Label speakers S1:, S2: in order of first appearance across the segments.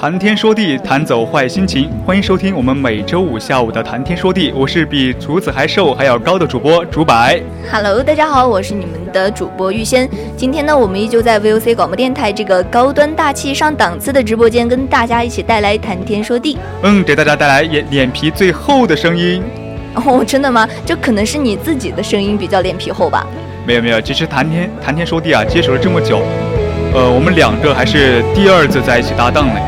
S1: 谈天说地，谈走坏心情。欢迎收听我们每周五下午的谈天说地，我是比竹子还瘦还要高的主播竹柏。
S2: Hello，大家好，我是你们的主播玉仙。今天呢，我们依旧在 VOC 广播电台这个高端大气上档次的直播间，跟大家一起带来谈天说地。
S1: 嗯，给大家带来脸脸皮最厚的声音。
S2: 哦，真的吗？这可能是你自己的声音比较脸皮厚吧？
S1: 没有没有，其实谈天谈天说地啊，接手了这么久，呃，我们两个还是第二次在一起搭档呢。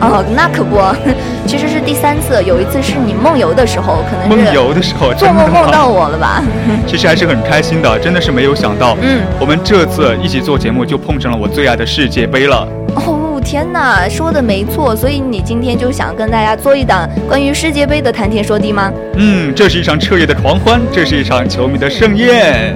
S2: 哦，那可不，其实是第三次。有一次是你梦游的时候，可能
S1: 是梦游的时候，
S2: 做梦梦到我了吧？
S1: 其实还是很开心的，真的是没有想到，嗯，我们这次一起做节目就碰上了我最爱的世界杯了。
S2: 哦，天哪，说的没错。所以你今天就想跟大家做一档关于世界杯的谈天说地吗？
S1: 嗯，这是一场彻夜的狂欢，这是一场球迷的盛宴。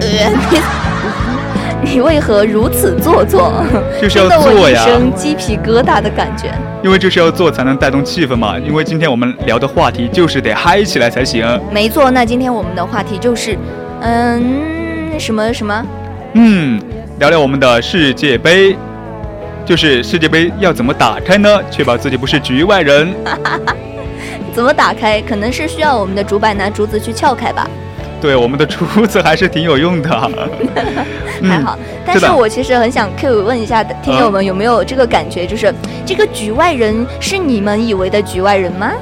S2: 你为何如此做作？
S1: 就是要做呀！
S2: 一身鸡皮疙瘩的感觉。
S1: 因为就是要做才能带动气氛嘛。因为今天我们聊的话题就是得嗨起来才行。
S2: 没错，那今天我们的话题就是，嗯，什么什么？
S1: 嗯，聊聊我们的世界杯。就是世界杯要怎么打开呢？确保自己不是局外人。
S2: 怎么打开？可能是需要我们的主板拿竹子去撬开吧。
S1: 对，我们的厨子还是挺有用的，
S2: 还好。但是我其实很想 Q 问一下听友们，有没有这个感觉，就是这个局外人是你们以为的局外人吗？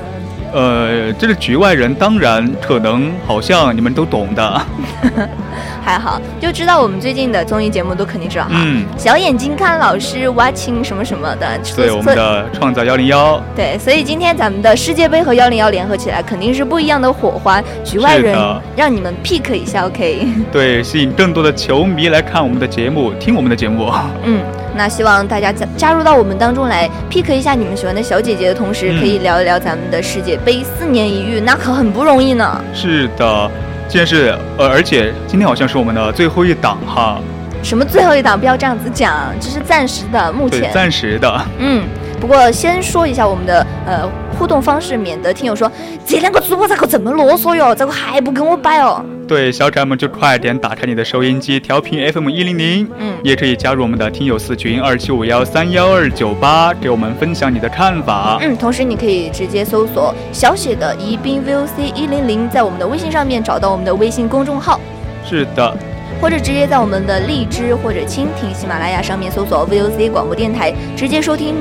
S1: 呃，这个局外人，当然可能好像你们都懂的。
S2: 还好，就知道我们最近的综艺节目都肯定知道哈。嗯。小眼睛看老师，watching 什么什么的。
S1: 对，我们的创造幺零幺。
S2: 对，所以今天咱们的世界杯和幺零幺联合起来，肯定是不一样的火花。局外人，让你们 pick 一下，OK？
S1: 对，吸引更多的球迷来看我们的节目，听我们的节目。
S2: 嗯，那希望大家加加入到我们当中来，pick 一下你们喜欢的小姐姐的同时，可以聊一聊咱们的世界杯，四年一遇，那可很不容易呢。
S1: 是的。现在是呃，而且今天好像是我们的最后一档哈。
S2: 什么最后一档？不要这样子讲，这是暂时的，目前
S1: 暂时的。
S2: 嗯，不过先说一下我们的呃。互动方式，免得听友说这两个主播咋个这么啰嗦哟？咋个还不跟我摆哦？
S1: 对，小可爱们就快点打开你的收音机，调频 FM 一零零。嗯，也可以加入我们的听友四群二七五幺三幺二九八，给我们分享你的看法。
S2: 嗯，同时你可以直接搜索小写的宜宾 VOC 一零零，在我们的微信上面找到我们的微信公众号。
S1: 是的，
S2: 或者直接在我们的荔枝或者蜻蜓、喜马拉雅上面搜索 VOC 广播电台，直接收听。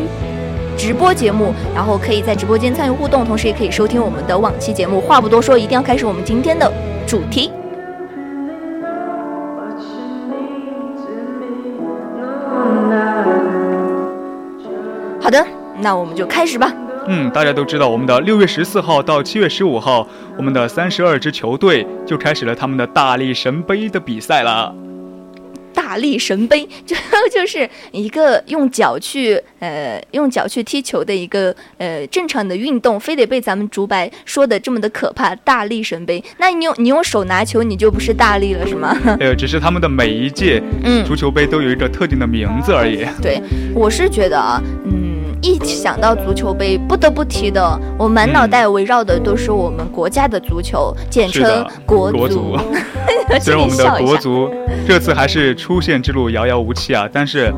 S2: 直播节目，然后可以在直播间参与互动，同时也可以收听我们的往期节目。话不多说，一定要开始我们今天的主题。好的，那我们就开始吧。
S1: 嗯，大家都知道，我们的六月十四号到七月十五号，我们的三十二支球队就开始了他们的大力神杯的比赛了。
S2: 大力神杯 就就是一个用脚去呃用脚去踢球的一个呃正常的运动，非得被咱们竹白说的这么的可怕。大力神杯，那你用你用手拿球，你就不是大力了是吗？
S1: 呃，只是他们的每一届嗯足球杯都有一个特定的名字而已。
S2: 对，我是觉得啊，嗯。一想到足球杯，不得不提的，我满脑袋围绕的都是我们国家的足球，简称国足。
S1: 虽然我们的国足这次还是出线之路遥遥无期啊，但是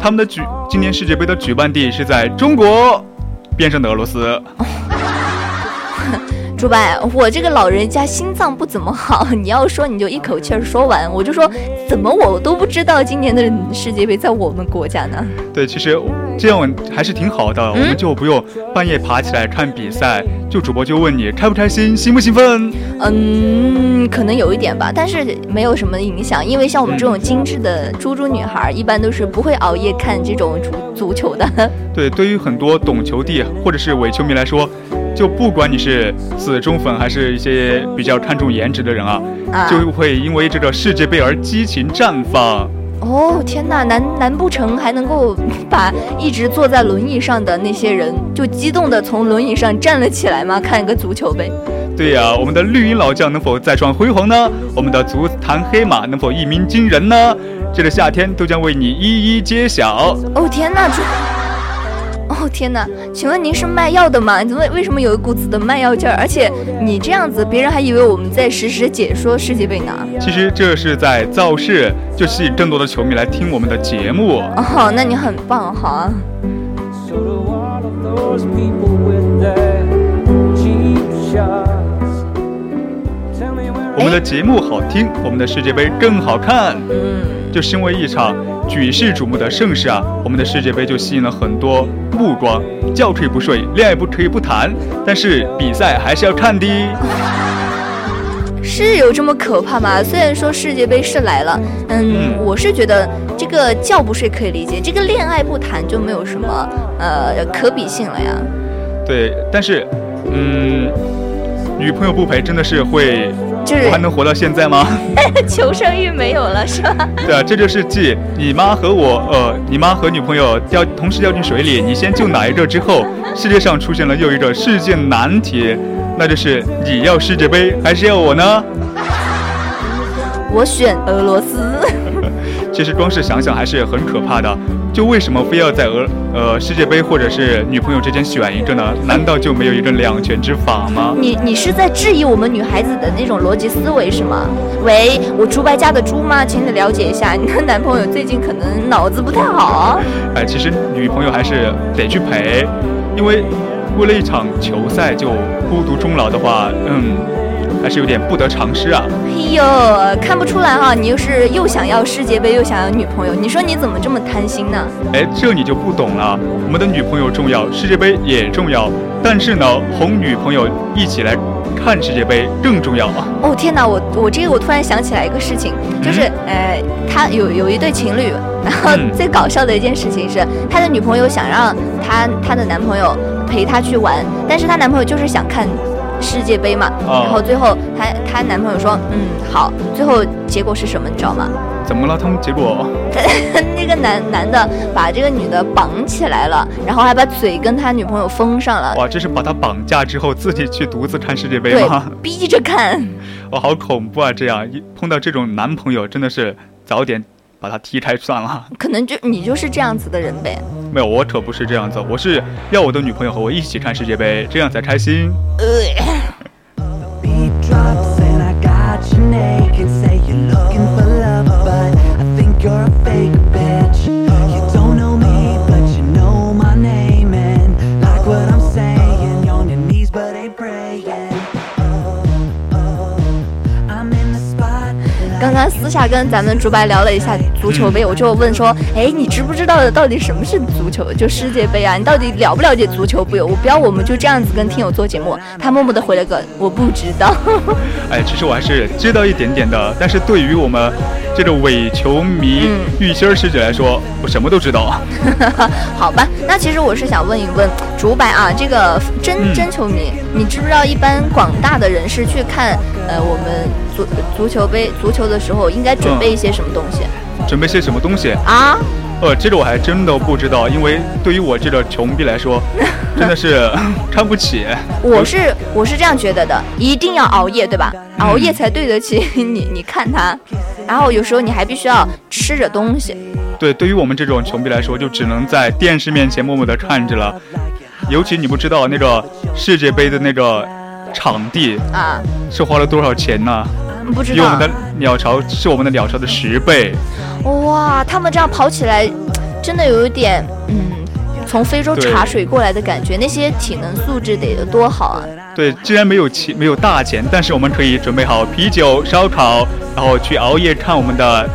S1: 他们的举今年世界杯的举办地是在中国边上的俄罗斯。
S2: 朱白，我这个老人家心脏不怎么好，你要说你就一口气儿说完，我就说怎么我都不知道今年的世界杯在我们国家呢？
S1: 对，其实这样还是挺好的，我们就不用半夜爬起来看比赛，就主播就问你开不开心，兴不兴奋？
S2: 嗯，可能有一点吧，但是没有什么影响，因为像我们这种精致的猪猪女孩，一般都是不会熬夜看这种足足球的。
S1: 对，对于很多懂球帝或者是伪球迷来说。就不管你是死忠粉，还是一些比较看重颜值的人啊，就会因为这个世界杯而激情绽放。
S2: 哦天哪，难难不成还能够把一直坐在轮椅上的那些人，就激动的从轮椅上站了起来吗？看一个足球呗。
S1: 对呀，我们的绿茵老将能否再创辉煌呢？我们的足坛黑马能否一鸣惊人呢？这个夏天都将为你一一揭晓。
S2: 哦天哪！哦天哪，请问您是卖药的吗？怎么为什么有一股子的卖药劲儿？而且你这样子，别人还以为我们在实时解说世界杯呢。
S1: 其实这是在造势，就吸引更多的球迷来听我们的节目。
S2: 哦，那你很棒哈。
S1: 我们的节目好听，我们的世界杯更好看。嗯。就身为一场举世瞩目的盛事啊，我们的世界杯就吸引了很多目光。觉可以不睡，恋爱不可以不谈，但是比赛还是要看的。
S2: 是有这么可怕吗？虽然说世界杯是来了，嗯，我是觉得这个觉不睡可以理解，这个恋爱不谈就没有什么呃可比性了呀。
S1: 对，但是，嗯，女朋友不陪真的是会。我还能活到现在吗？
S2: 求生欲没有了是吧？
S1: 对啊，这就是继你妈和我，呃，你妈和女朋友掉同时掉进水里，你先救哪一个之后，世界上出现了又一个世界难题，那就是你要世界杯还是要我呢？
S2: 我选俄罗斯。
S1: 其实光是想想还是很可怕的。就为什么非要在俄呃世界杯或者是女朋友之间选一个呢？难道就没有一个两全之法吗？
S2: 你你是在质疑我们女孩子的那种逻辑思维是吗？喂，我猪白家的猪吗？请你了解一下，你的男朋友最近可能脑子不太好。
S1: 哎，其实女朋友还是得去陪，因为为了一场球赛就孤独终老的话，嗯。还是有点不得偿失啊！
S2: 哎呦，看不出来哈，你又是又想要世界杯，又想要女朋友，你说你怎么这么贪心呢？
S1: 哎，这你就不懂了。我们的女朋友重要，世界杯也重要，但是呢，哄女朋友一起来看世界杯更重要啊！
S2: 哦天哪，我我这个我突然想起来一个事情，就是呃，他有有一对情侣，然后最搞笑的一件事情是，他的女朋友想让他他的男朋友陪他去玩，但是他男朋友就是想看。世界杯嘛，然后最后她她男朋友说，嗯好，最后结果是什么你知道吗？
S1: 怎么了？他们结果？
S2: 那个男男的把这个女的绑起来了，然后还把嘴跟他女朋友封上了。
S1: 哇，这是把他绑架之后自己去独自看世界杯吗？
S2: 逼着看。
S1: 哇，好恐怖啊！这样一碰到这种男朋友，真的是早点。把他踢开算了，
S2: 可能就你就是这样子的人呗。
S1: 没有，我可不是这样子，我是要我的女朋友和我一起看世界杯，这样才开心。
S2: 刚刚私下跟咱们竹白聊了一下足球杯，我就问说，哎，你知不知道到底什么是足球？就世界杯啊，你到底了不了解足球？不，我不要，我们就这样子跟听友做节目。他默默的回了个我不知道。
S1: 哎，其实我还是知道一点点的，但是对于我们这种伪球迷玉心师姐来说，我什么都知道。
S2: 好吧，那其实我是想问一问竹白啊，这个真真球迷，你知不知道一般广大的人士去看呃我们足足球杯足球？的时候应该准备一些什么东西？
S1: 准备些什么东西
S2: 啊？
S1: 呃，这个我还真的不知道，因为对于我这个穷逼来说，真的是 看不起。
S2: 我是我是这样觉得的，一定要熬夜，对吧？熬夜才对得起 你。你看他，然后有时候你还必须要吃着东西。
S1: 对，对于我们这种穷逼来说，就只能在电视面前默默的看着了。尤其你不知道那个世界杯的那个场地啊，是花了多少钱呢？
S2: 不知
S1: 道，我们的鸟巢是我们的鸟巢的十倍。
S2: 哇，他们这样跑起来，真的有一点，嗯，从非洲茶水过来的感觉，那些体能素质得有多好啊！
S1: 对，既然没有钱，没有大钱，但是我们可以准备好啤酒、烧烤，然后去熬夜看我们的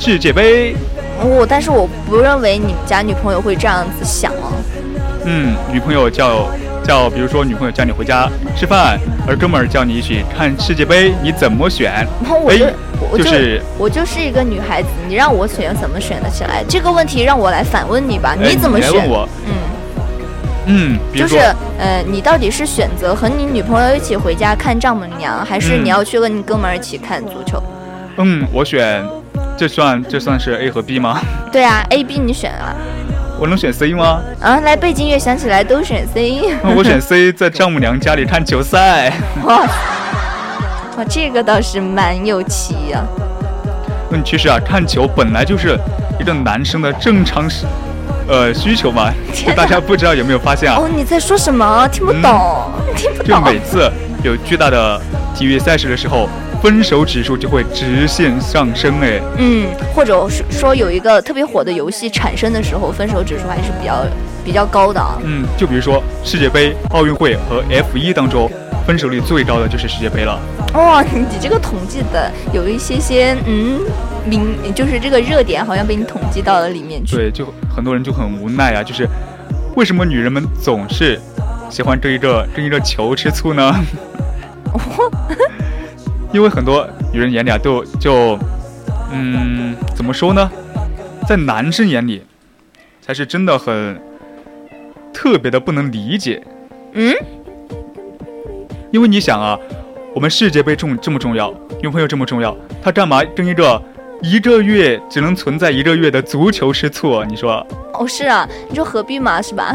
S1: 世界杯。
S2: 我，但是我不认为你们家女朋友会这样子想哦。
S1: 嗯，女朋友叫叫，比如说女朋友叫你回家吃饭，而哥们儿叫你一起看世界杯，你怎么选？
S2: 我就我就是我就是一个女孩子，你让我选怎么选得起来？这个问题让我来反问你吧，你怎么选？
S1: 嗯嗯，
S2: 就是呃，你到底是选择和你女朋友一起回家看丈母娘，还是你要去和你哥们儿一起看足球？
S1: 嗯，我选。这算这算是 A 和 B 吗？
S2: 对啊，A、B 你选啊。
S1: 我能选 C 吗？
S2: 啊，来背景乐响起来都选 C。
S1: 我选 C，在丈母娘家里看球赛。哇，
S2: 哇，这个倒是蛮有奇呀。
S1: 嗯，其实啊，看球本来就是一个男生的正常是呃需求嘛。大家不知道有没有发现啊？
S2: 哦，你在说什么？听不懂，听不懂。
S1: 就每次有巨大的体育赛事的时候。分手指数就会直线上升哎，
S2: 嗯，或者是说有一个特别火的游戏产生的时候，分手指数还是比较比较高的啊。
S1: 嗯，就比如说世界杯、奥运会和 F 一当中，分手率最高的就是世界杯了。
S2: 哇，你这个统计的有一些些，嗯，明就是这个热点好像被你统计到了里面去。
S1: 对，就很多人就很无奈啊，就是为什么女人们总是喜欢追一个跟一个球吃醋呢？因为很多女人眼里啊，都就，嗯，怎么说呢，在男生眼里，才是真的很特别的不能理解。
S2: 嗯，
S1: 因为你想啊，我们世界杯重这么重要，女朋友这么重要，他干嘛跟一个一个月只能存在一个月的足球吃醋？你说？
S2: 哦，是啊，你说何必嘛，是吧？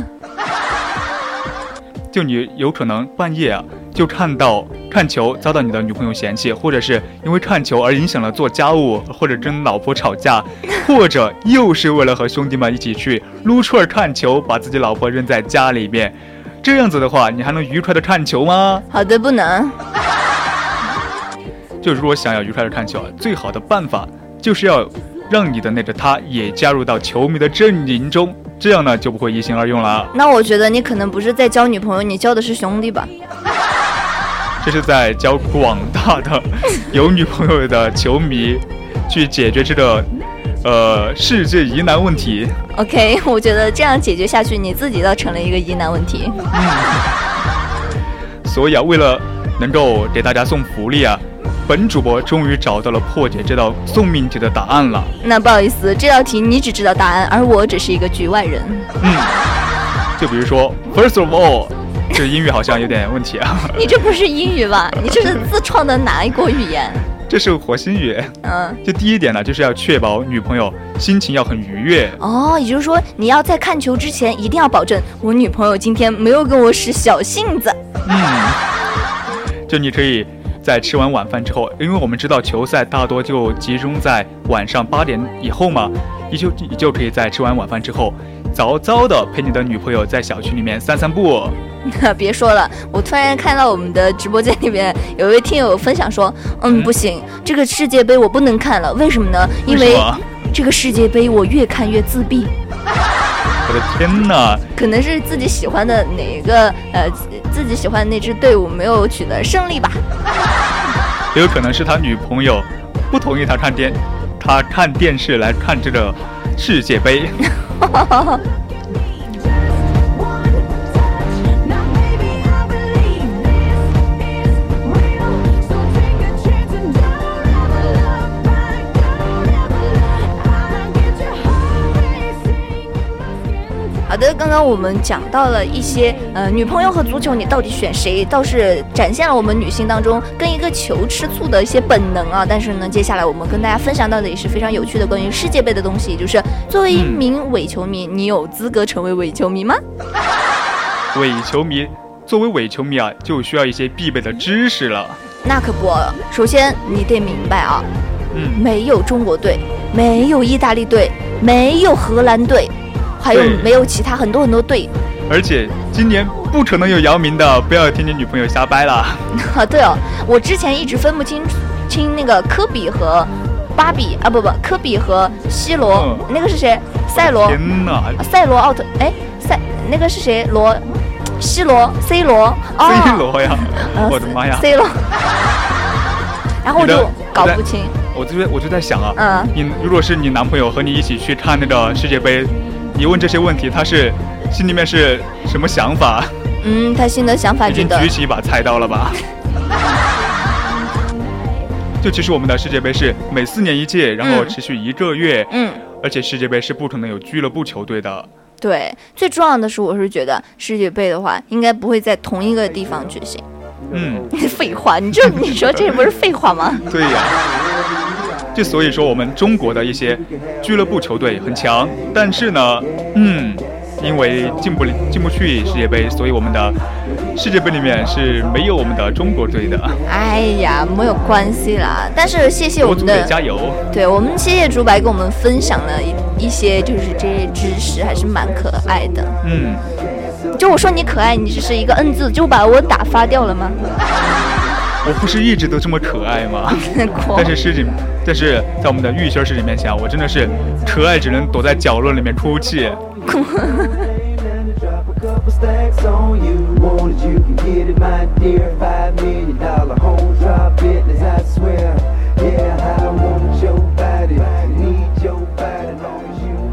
S1: 就你有可能半夜啊。就看到看球遭到你的女朋友嫌弃，或者是因为看球而影响了做家务，或者跟老婆吵架，或者又是为了和兄弟们一起去撸串看球，把自己老婆扔在家里面，这样子的话，你还能愉快的看球吗？
S2: 好的，不能。
S1: 就如果想要愉快的看球啊，最好的办法就是要让你的那个他也加入到球迷的阵营中，这样呢就不会一心二用了。
S2: 那我觉得你可能不是在交女朋友，你交的是兄弟吧？
S1: 这是在教广大的 有女朋友的球迷去解决这个呃世界疑难问题。
S2: OK，我觉得这样解决下去，你自己倒成了一个疑难问题。嗯。
S1: 所以啊，为了能够给大家送福利啊，本主播终于找到了破解这道送命题的答案了。
S2: 那不好意思，这道题你只知道答案，而我只是一个局外人。
S1: 嗯。就比如说，First of all。这英语好像有点问题啊！
S2: 你这不是英语吧？你这是自创的哪一国语言？
S1: 这是火星语。嗯，就第一点呢，就是要确保女朋友心情要很愉悦。
S2: 哦，也就是说，你要在看球之前一定要保证我女朋友今天没有跟我使小性子。
S1: 嗯，就你可以在吃完晚饭之后，因为我们知道球赛大多就集中在晚上八点以后嘛，你就你就可以在吃完晚饭之后。早早的陪你的女朋友在小区里面散散步。
S2: 别说了，我突然看到我们的直播间里面有一位听友分享说：“嗯，不行，这个世界杯我不能看了，为什么呢？因为这个世界杯我越看越自闭。”
S1: 我的天哪！
S2: 可能是自己喜欢的哪个呃，自己喜欢的那支队伍没有取得胜利吧。
S1: 也有可能是他女朋友不同意他看电，他看电视来看这个世界杯。
S2: 的，刚刚我们讲到了一些，呃，女朋友和足球，你到底选谁？倒是展现了我们女性当中跟一个球吃醋的一些本能啊。但是呢，接下来我们跟大家分享到的也是非常有趣的关于世界杯的东西，就是作为一名伪球迷，你有资格成为伪球迷吗？
S1: 伪球迷，作为伪球迷啊，就需要一些必备的知识了。
S2: 那可不，首先你得明白啊，嗯，没有中国队，没有意大利队，没有荷兰队。还有没有其他很多很多队？
S1: 而且今年不可能有姚明的，不要听你女朋友瞎掰了。
S2: 啊，对哦，我之前一直分不清清那个科比和芭比啊，不不，科比和 C 罗，那个是谁？赛罗。
S1: 天哪！
S2: 赛罗奥特，哎，赛那个是谁？罗，C 罗，C 罗
S1: ，C 罗呀，我的妈呀
S2: ，C 罗。然后我就搞不清，
S1: 我就我就在想啊，嗯，你如果是你男朋友和你一起去看那个世界杯，你问这些问题，他是心里面是什么想法？
S2: 嗯，他心的想法
S1: 已经举起一把菜刀了吧？就其实我们的世界杯是每四年一届，然后持续一个月，嗯，而且世界杯是不可能有俱乐部球队的。
S2: 对，最重要的是，我是觉得世界杯的话，应该不会在同一个地方举行。
S1: 嗯，
S2: 废话，你这你说这不是废话吗？
S1: 对呀，就所以说我们中国的一些俱乐部球队很强，但是呢，嗯。因为进不进不去世界杯，所以我们的世界杯里面是没有我们的中国队的。
S2: 哎呀，没有关系啦。但是谢谢我们的
S1: 加油。
S2: 对我们谢谢竹白跟我们分享了一一些就是这些知识，还是蛮可爱的。
S1: 嗯。
S2: 就我说你可爱，你只是一个嗯字，就把我打发掉了吗？
S1: 我不是一直都这么可爱吗？但是事情，但是在我们的玉仙师姐面前，我真的是可爱，只能躲在角落里面哭泣。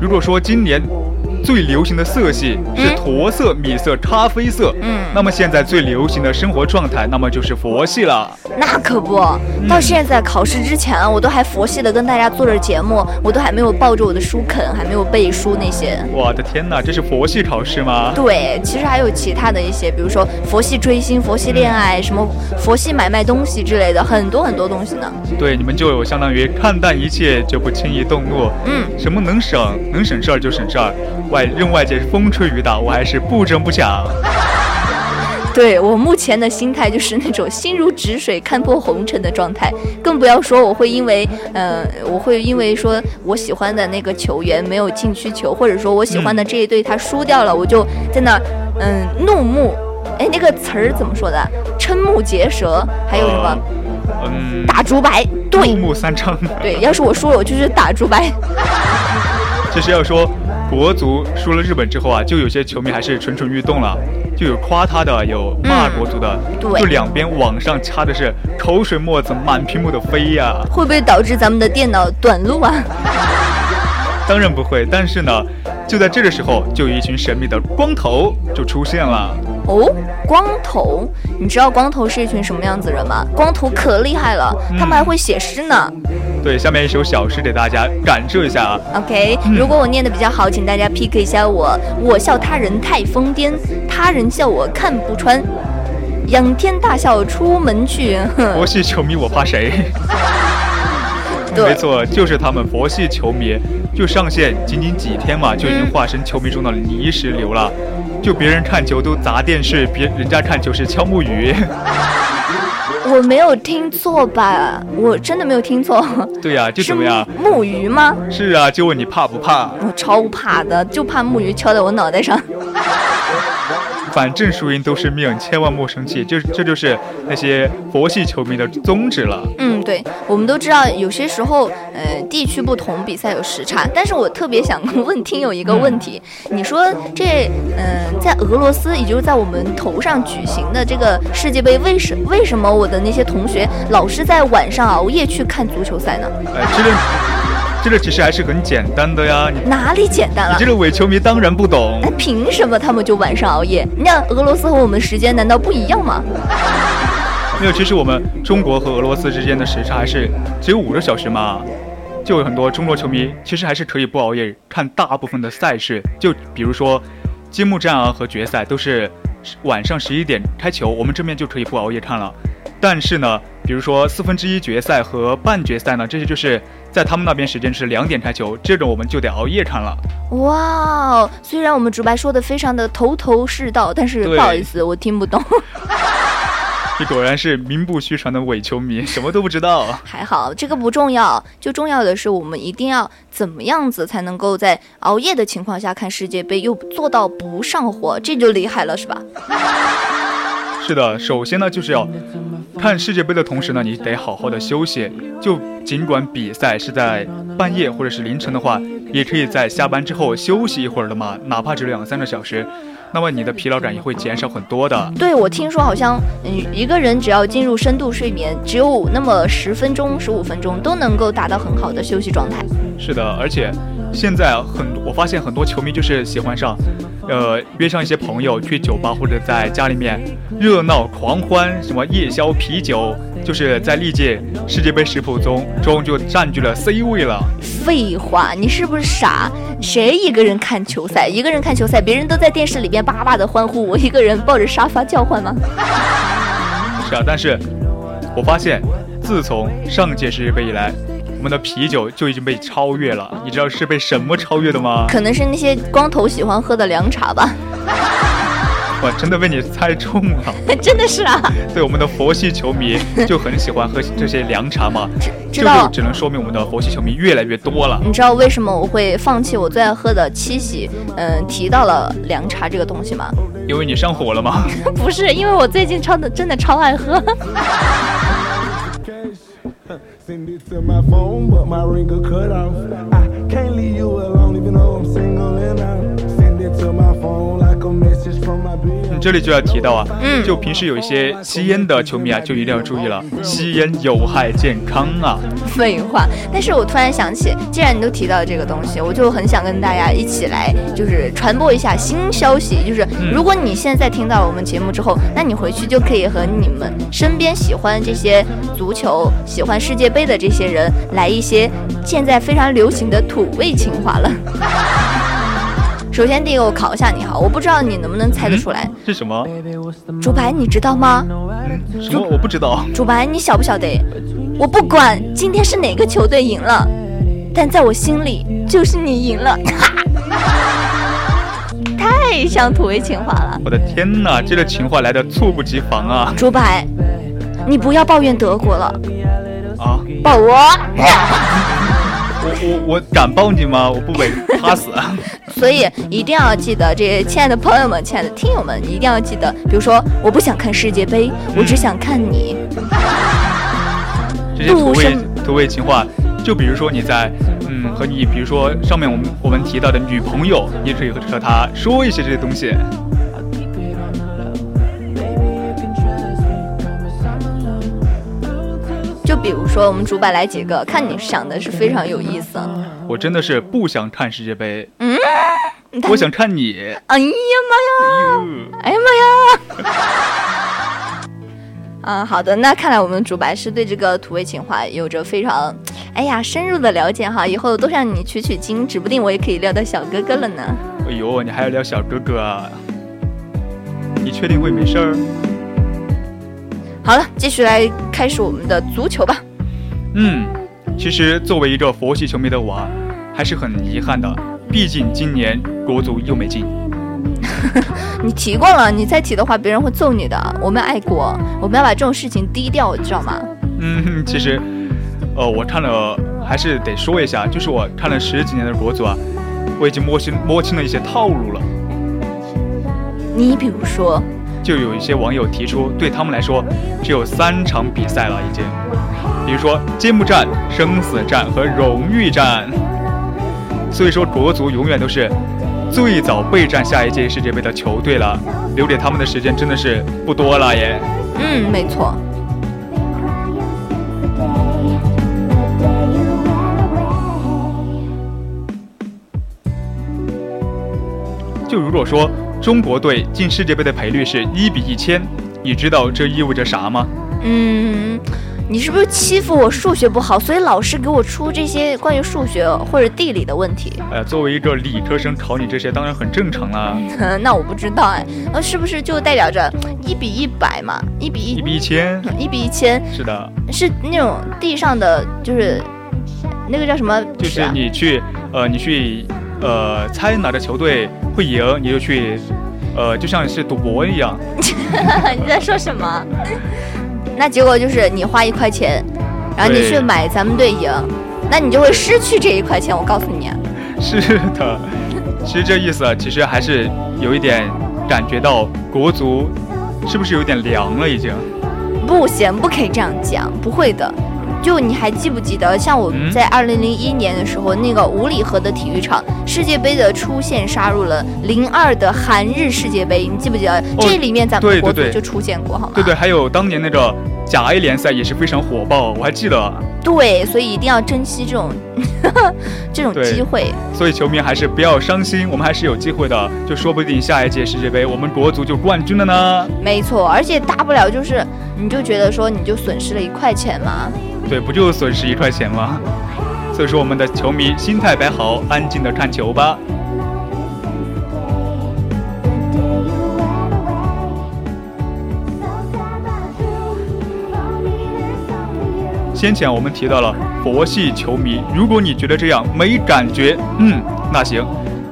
S1: 如果说今年。最流行的色系是驼色、米色、咖啡色。嗯，那么现在最流行的生活状态，那么就是佛系了。
S2: 那可不，到现在考试之前，我都还佛系的跟大家做着节目，我都还没有抱着我的书啃，还没有背书那些。
S1: 我的天哪，这是佛系考试吗？
S2: 对，其实还有其他的一些，比如说佛系追星、佛系恋爱，什么佛系买卖东西之类的，很多很多东西呢。
S1: 对，你们就有相当于看淡一切，就不轻易动怒。嗯，什么能省能省事儿就省事儿。外任外界风吹雨打，我还是不争不抢。
S2: 对我目前的心态就是那种心如止水、看破红尘的状态，更不要说我会因为，呃，我会因为说我喜欢的那个球员没有进去球，或者说我喜欢的这一队他输掉了，我就在那，嗯，怒目，哎，那个词儿怎么说的？瞠目结舌，还有什么？
S1: 嗯，
S2: 打竹白，对，
S1: 怒目三张。
S2: 对，要是我输了，我就是打竹白。
S1: 这是要说。国足输了日本之后啊，就有些球迷还是蠢蠢欲动了，就有夸他的，有骂国足的，就两边网上掐的是口水沫子满屏幕的飞呀。
S2: 会不会导致咱们的电脑短路啊？
S1: 当然不会，但是呢，就在这个时候，就有一群神秘的光头就出现了。
S2: 哦，光头，你知道光头是一群什么样子人吗？光头可厉害了，他们还会写诗呢。
S1: 对，下面一首小诗给大家感受一下啊。
S2: OK，如果我念的比较好，请大家 PK 一下我。我笑他人太疯癫，他人笑我看不穿。仰天大笑出门去。
S1: 佛系球迷我怕谁？没错，就是他们佛系球迷，就上线仅仅几天嘛，就已经化身球迷中的泥石流了。就别人看球都砸电视，别人家看球是敲木鱼。
S2: 我没有听错吧？我真的没有听错。
S1: 对呀，就怎么样？
S2: 木鱼吗？
S1: 是啊，就问你怕不怕？
S2: 我超怕的，就怕木鱼敲在我脑袋上。
S1: 反正输赢都是命，千万莫生气。就这就是那些佛系球迷的宗旨了。
S2: 嗯，对，我们都知道，有些时候，呃，地区不同，比赛有时差。但是我特别想问听友一个问题：你说这，嗯，在俄罗斯，也就是在我们头上举行的这个世界杯，为什为什么我的那些同学老是在晚上熬夜去看足球赛呢？
S1: 哎，这个。这个其实还是很简单的呀，你
S2: 哪里简单了？
S1: 你这个伪球迷当然不懂。
S2: 哎，凭什么他们就晚上熬夜？那俄罗斯和我们时间难道不一样吗？
S1: 没有，其实我们中国和俄罗斯之间的时差还是只有五个小时嘛。就有很多中国球迷其实还是可以不熬夜看大部分的赛事，就比如说揭幕战啊和决赛都是晚上十一点开球，我们这边就可以不熬夜看了。但是呢，比如说四分之一决赛和半决赛呢，这些就是在他们那边时间是两点开球，这种我们就得熬夜看了。
S2: 哇，虽然我们主白说的非常的头头是道，但是不好意思，我听不懂。
S1: 你果然是名不虚传的伪球迷，什么都不知道。
S2: 还好，这个不重要，就重要的是我们一定要怎么样子才能够在熬夜的情况下看世界杯，又做到不上火，这就厉害了，是吧？
S1: 是的，首先呢就是要看世界杯的同时呢，你得好好的休息。就尽管比赛是在半夜或者是凌晨的话，也可以在下班之后休息一会儿的嘛，哪怕只两三个小时。那么你的疲劳感也会减少很多的。
S2: 对，我听说好像，嗯，一个人只要进入深度睡眠，只有那么十分钟、十五分钟，都能够达到很好的休息状态。
S1: 是的，而且现在很，我发现很多球迷就是喜欢上，呃，约上一些朋友去酒吧或者在家里面热闹狂欢，什么夜宵、啤酒。就是在历届世界杯食谱中中就占据了 C 位了。
S2: 废话，你是不是傻？谁一个人看球赛？一个人看球赛，别人都在电视里边叭叭的欢呼，我一个人抱着沙发叫唤吗？
S1: 是啊，但是我发现，自从上届世界杯以来，我们的啤酒就已经被超越了。你知道是被什么超越的吗？
S2: 可能是那些光头喜欢喝的凉茶吧。
S1: 哇，真的被你猜中了！
S2: 真的是啊。
S1: 对，我们的佛系球迷就很喜欢喝这些凉茶嘛，
S2: 知道
S1: 只能说明我们的佛系球迷越来越多了。
S2: 你知道为什么我会放弃我最爱喝的七喜？嗯，提到了凉茶这个东西吗？
S1: 因为你上火了吗？
S2: 不是，因为我最近超的真的超爱喝。
S1: 这里就要提到啊，嗯，就平时有一些吸烟的球迷啊，就一定要注意了，吸烟有害健康啊。
S2: 废话，但是我突然想起，既然你都提到这个东西，我就很想跟大家一起来，就是传播一下新消息，就是如果你现在听到了我们节目之后，那你回去就可以和你们身边喜欢这些足球、喜欢世界杯的这些人来一些现在非常流行的土味情话了。首先，第一个我考一下你哈，我不知道你能不能猜得出来
S1: 是什么。
S2: 主白，你知道吗？
S1: 什么？我不知道。
S2: 主白，你晓不晓得？我不管今天是哪个球队赢了，但在我心里就是你赢了。太像土味情话了。
S1: 我的天哪，这个情话来的猝不及防啊！
S2: 主白，你不要抱怨德国了。
S1: 啊？
S2: 抱我？
S1: 我我我敢抱你吗？我不被怕死。
S2: 所以一定要记得，这亲爱的朋友们、亲爱的听友们，一定要记得。比如说，我不想看世界杯，我只想看你。
S1: 这些土味土味情话，就比如说你在嗯和你，比如说上面我们我们提到的女朋友，也可以和和她说一些这些东西。
S2: 比如说，我们主板来几个，看你想的是非常有意思。
S1: 我真的是不想看世界杯，嗯，我想看你。
S2: 哎呀妈呀！哎呀妈呀！啊，好的，那看来我们主白是对这个土味情话有着非常，哎呀深入的了解哈。以后都让你取取经，指不定我也可以撩到小哥哥了呢。
S1: 哎呦，你还要撩小哥哥啊？你确定会没事儿？
S2: 好了，继续来开始我们的足球吧。
S1: 嗯，其实作为一个佛系球迷的我，还是很遗憾的。毕竟今年国足又没进。
S2: 你提过了，你再提的话，别人会揍你的。我们爱国，我们要把这种事情低调，知道吗？
S1: 嗯，其实，呃，我看了，还是得说一下，就是我看了十几年的国足啊，我已经摸清摸清了一些套路了。
S2: 你比如说。
S1: 就有一些网友提出，对他们来说，只有三场比赛了，已经，比如说揭幕战、生死战和荣誉战。所以说，国足永远都是最早备战下一届世界杯的球队了，留给他们的时间真的是不多了耶。
S2: 嗯，没错。
S1: 就如果说。中国队进世界杯的赔率是一比一千，你知道这意味着啥吗？
S2: 嗯，你是不是欺负我数学不好，所以老师给我出这些关于数学或者地理的问题？
S1: 呃，作为一个理科生，考你这些当然很正常了。
S2: 那我不知道哎，呃，是不是就代表着一比一百嘛？一比一，
S1: 一比一千，
S2: 一比一千，
S1: 是的，
S2: 是那种地上的，就是那个叫什么？
S1: 就是你去，呃，你去。呃，猜哪个球队会赢，你就去，呃，就像是赌博一样。
S2: 你在说什么？那结果就是你花一块钱，然后你去买咱们队赢，那你就会失去这一块钱。我告诉你。
S1: 是的，其实这意思其实还是有一点感觉到国足是不是有点凉了已经？
S2: 不行，不可以这样讲，不会的。就你还记不记得，像我们在二零零一年的时候，那个五里河的体育场世界杯的出现杀入了零二的韩日世界杯，你记不记得？这里面咱们国足就出现过，好吗？
S1: 对对，还有当年那个甲 A 联赛也是非常火爆，我还记得。
S2: 对，所以一定要珍惜这种 这种机会。
S1: 所以球迷还是不要伤心，我们还是有机会的，就说不定下一届世界杯我们国足就冠军了呢。
S2: 没错，而且大不了就是，你就觉得说你就损失了一块钱嘛。
S1: 对，不就损失一块钱吗？所以说我们的球迷心态摆好，安静的看球吧。先前我们提到了佛系球迷，如果你觉得这样没感觉，嗯，那行，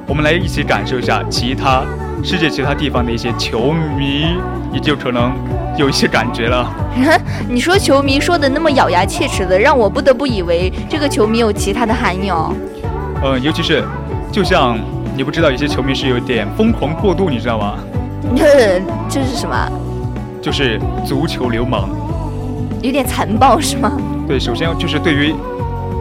S1: 我们来一起感受一下其他世界其他地方的一些球迷，你就可能有一些感觉了。
S2: 你说球迷说的那么咬牙切齿的，让我不得不以为这个球迷有其他的含义哦。
S1: 嗯，尤其是，就像你不知道有些球迷是有点疯狂过度，你知道吗？
S2: 这是什么？
S1: 就是足球流氓。
S2: 有点残暴是吗？
S1: 对，首先就是对于，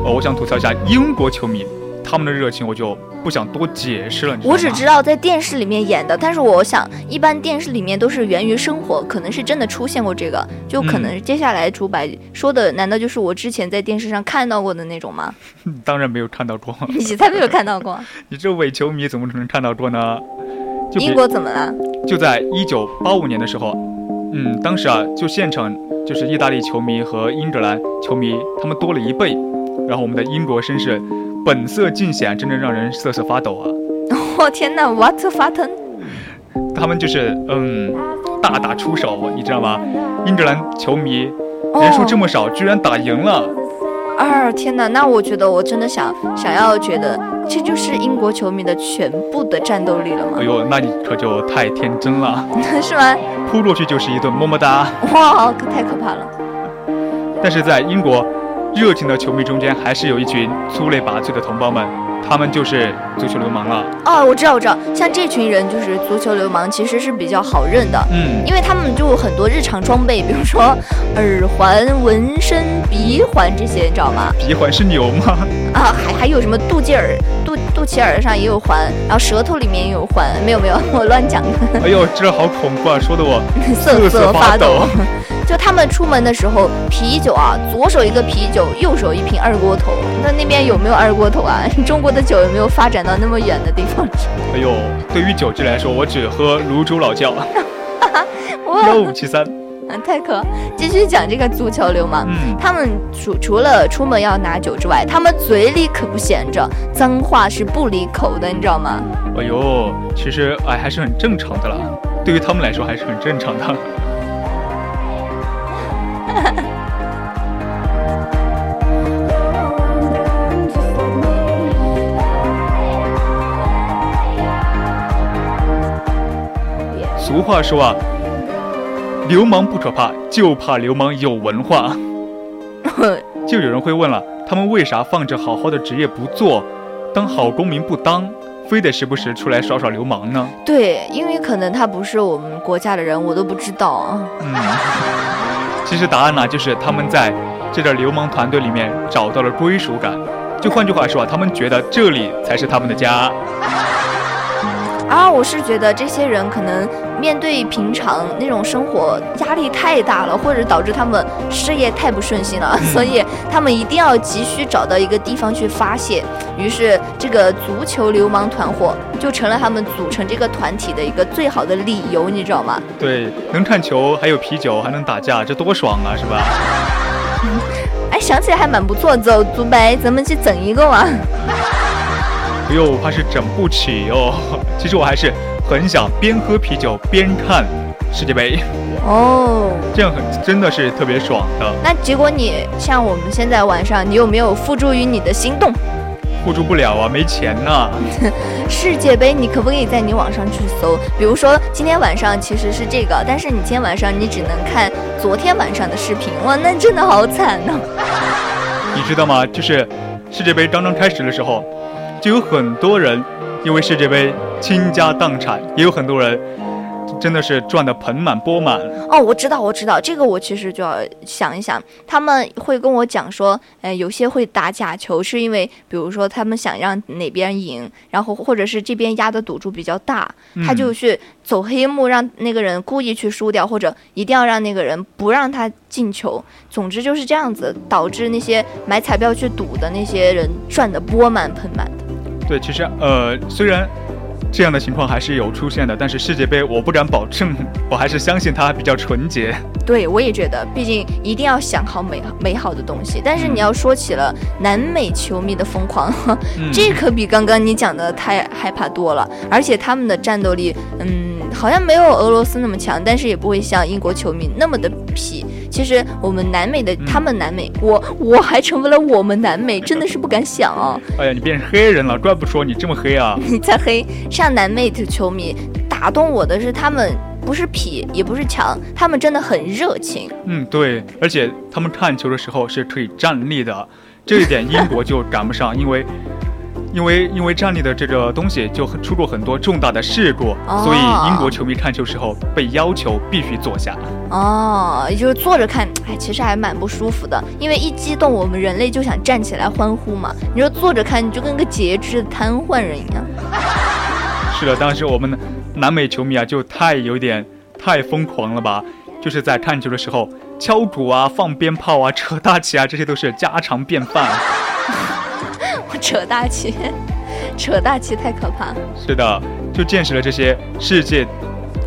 S1: 呃，我想吐槽一下英国球迷，他们的热情我就不想多解释了。
S2: 我只知道在电视里面演的，但是我想一般电视里面都是源于生活，可能是真的出现过这个，就可能接下来主白说的，难道就是我之前在电视上看到过的那种吗？
S1: 当然没有看到过，
S2: 你才没有看到过，
S1: 你这伪球迷怎么可能看到过呢？
S2: 英国怎么了？
S1: 就在一九八五年的时候，嗯，当时啊，就现场。就是意大利球迷和英格兰球迷，他们多了一倍，然后我们的英国绅士本色尽显，真的让人瑟瑟发抖啊！
S2: 我 天哪，what 发腾？
S1: 他们就是嗯，大打出手，你知道吗？英格兰球迷人数这么少，居然打赢了。
S2: 啊天哪，那我觉得我真的想想要觉得这就是英国球迷的全部的战斗力了吗？
S1: 哎呦，那你可就太天真了，
S2: 是吗？
S1: 扑过去就是一顿么么哒，
S2: 哇，可太可怕了。
S1: 但是在英国，热情的球迷中间还是有一群出类拔萃的同胞们。他们就是足球流氓了哦，
S2: 我知道，我知道，像这群人就是足球流氓，其实是比较好认的，
S1: 嗯，
S2: 因为他们就很多日常装备，比如说耳环、纹身、鼻环这些，你知道吗？
S1: 鼻环是牛吗？
S2: 啊，还还有什么肚脐耳、肚肚脐耳上也有环，然后舌头里面也有环，没有没有，我乱讲的。
S1: 哎呦，这好恐怖啊，说的我
S2: 瑟瑟发抖。就他们出门的时候，啤酒啊，左手一个啤酒，右手一瓶二锅头。那那边有没有二锅头啊？中国的酒有没有发展到那么远的地方去？
S1: 哎呦，对于酒质来说，我只喝泸州老窖。幺五七三。
S2: 嗯，太可。继续讲这个足球流氓。嗯。他们除除了出门要拿酒之外，他们嘴里可不闲着，脏话是不离口的，你知道吗？
S1: 哎呦，其实哎还是很正常的啦。对于他们来说还是很正常的。俗话说啊，流氓不可怕，就怕流氓有文化。就有人会问了，他们为啥放着好好的职业不做，当好公民不当，非得时不时出来耍耍流氓呢？
S2: 对，因为可能他不是我们国家的人，我都不知道啊。
S1: 嗯，其实答案呢，就是他们在这个流氓团队里面找到了归属感。就换句话说啊，他们觉得这里才是他们的家。
S2: 啊，我是觉得这些人可能面对平常那种生活压力太大了，或者导致他们事业太不顺心了，所以他们一定要急需找到一个地方去发泄。于是，这个足球流氓团伙就成了他们组成这个团体的一个最好的理由，你知道吗？
S1: 对，能看球，还有啤酒，还能打架，这多爽啊，是吧？
S2: 哎，想起来还蛮不错，走，祖白，咱们去整一个嘛。
S1: 不用，我怕是整不起哦。其实我还是很想边喝啤酒边看世界杯
S2: 哦，
S1: 这样很真的是特别爽的。
S2: 那结果你像我们现在晚上，你有没有付诸于你的心动？
S1: 付诸不了啊，没钱呐。
S2: 世界杯你可不可以在你网上去搜？比如说今天晚上其实是这个，但是你今天晚上你只能看昨天晚上的视频。哇，那真的好惨呐。
S1: 你知道吗？就是世界杯刚刚开始的时候。就有很多人因为世界杯倾家荡产，也有很多人真的是赚得盆满钵满。
S2: 哦，我知道，我知道，这个我其实就要想一想，他们会跟我讲说，呃，有些会打假球，是因为比如说他们想让哪边赢，然后或者是这边压的赌注比较大，他就去走黑幕，让那个人故意去输掉，或者一定要让那个人不让他进球。总之就是这样子，导致那些买彩票去赌的那些人赚得钵满盆满的。
S1: 对，其实呃，虽然。这样的情况还是有出现的，但是世界杯我不敢保证，我还是相信它比较纯洁。
S2: 对，我也觉得，毕竟一定要想好美美好的东西。但是你要说起了南美球迷的疯狂，这可比刚刚你讲的太害怕多了。而且他们的战斗力，嗯，好像没有俄罗斯那么强，但是也不会像英国球迷那么的痞。其实我们南美的，他们南美，我我还成为了我们南美，真的是不敢想啊！
S1: 哎呀，你变成黑人了，怪不说你这么黑啊！
S2: 你才黑！像南美的球迷打动我的是他们不是痞也不是强，他们真的很热情。
S1: 嗯，对，而且他们看球的时候是可以站立的，这一点英国就赶不上，因为。因为因为站立的这个东西就出过很多重大的事故，所以英国球迷看球时候被要求必须坐下。
S2: 哦，也就是坐着看，哎，其实还蛮不舒服的。因为一激动，我们人类就想站起来欢呼嘛。你说坐着看，你就跟个截肢瘫痪人一样。
S1: 是的，当时我们南美球迷啊，就太有点太疯狂了吧？就是在看球的时候敲鼓啊、放鞭炮啊、扯大旗啊，这些都是家常便饭。
S2: 扯大旗，扯大旗太可怕。
S1: 是的，就见识了这些世界，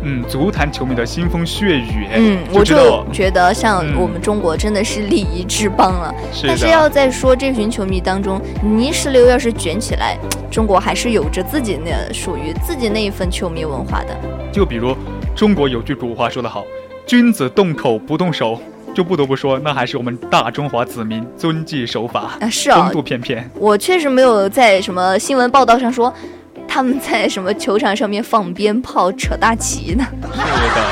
S1: 嗯，足坛球迷的腥风血雨。
S2: 嗯，我就觉得像我们中国真的是礼仪之邦了。
S1: 是
S2: 但是要在说这群球迷当中，泥石流要是卷起来，中国还是有着自己那属于自己那一份球迷文化的。
S1: 就比如中国有句古话说得好：“君子动口不动手。”就不得不说，那还是我们大中华子民遵纪守法
S2: 啊！是啊，
S1: 风度翩翩。
S2: 我确实没有在什么新闻报道上说他们在什么球场上面放鞭炮、扯大旗呢。
S1: 是的。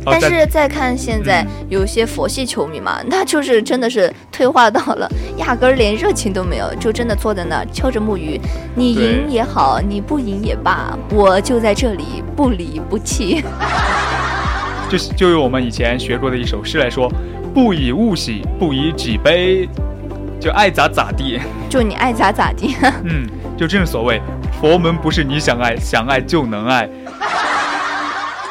S2: 但是再看现在有些佛系球迷嘛，那就是真的是退化到了，压根儿连热情都没有，就真的坐在那儿敲着木鱼。你赢也好，你不赢也罢，我就在这里不离不弃。
S1: 就就用我们以前学过的一首诗来说，不以物喜，不以己悲，就爱咋咋地。
S2: 就你爱咋咋地。
S1: 嗯，就正所谓，佛门不是你想爱想爱就能爱。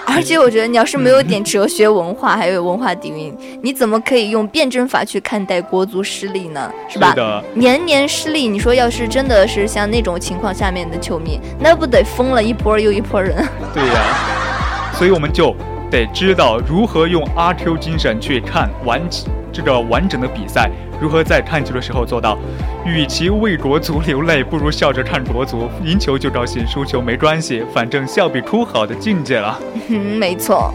S2: 而且我觉得，你要是没有点哲学文化，还有文化底蕴，你怎么可以用辩证法去看待国足失利呢？是吧？年年失利，你说要是真的是像那种情况下面的球迷，那不得疯了一波又一波人？
S1: 对呀，所以我们就。得知道如何用阿 Q 精神去看完这个完整的比赛，如何在看球的时候做到，与其为国足流泪，不如笑着看国足赢球就高兴，输球没关系，反正笑比哭好的境界了。
S2: 嗯，没错。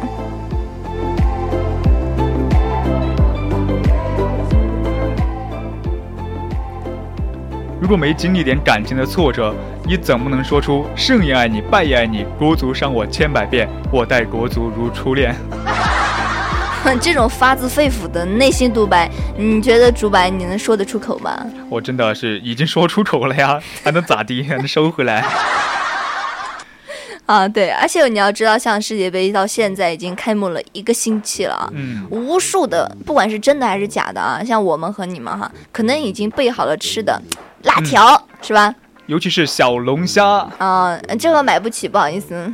S1: 如果没经历点感情的挫折，你怎么能说出胜也爱你，败也爱你？国足伤我千百遍，我待国足如初恋。
S2: 这种发自肺腑的内心独白，你觉得竹白你能说得出口吗？
S1: 我真的是已经说出口了呀，还能咋地？还能收回来？
S2: 啊，对，而且你要知道，像世界杯到现在已经开幕了一个星期了啊，
S1: 嗯，
S2: 无数的，不管是真的还是假的啊，像我们和你们哈，可能已经备好了吃的。辣条是吧？
S1: 尤其是小龙虾
S2: 啊，这个买不起，不好意思。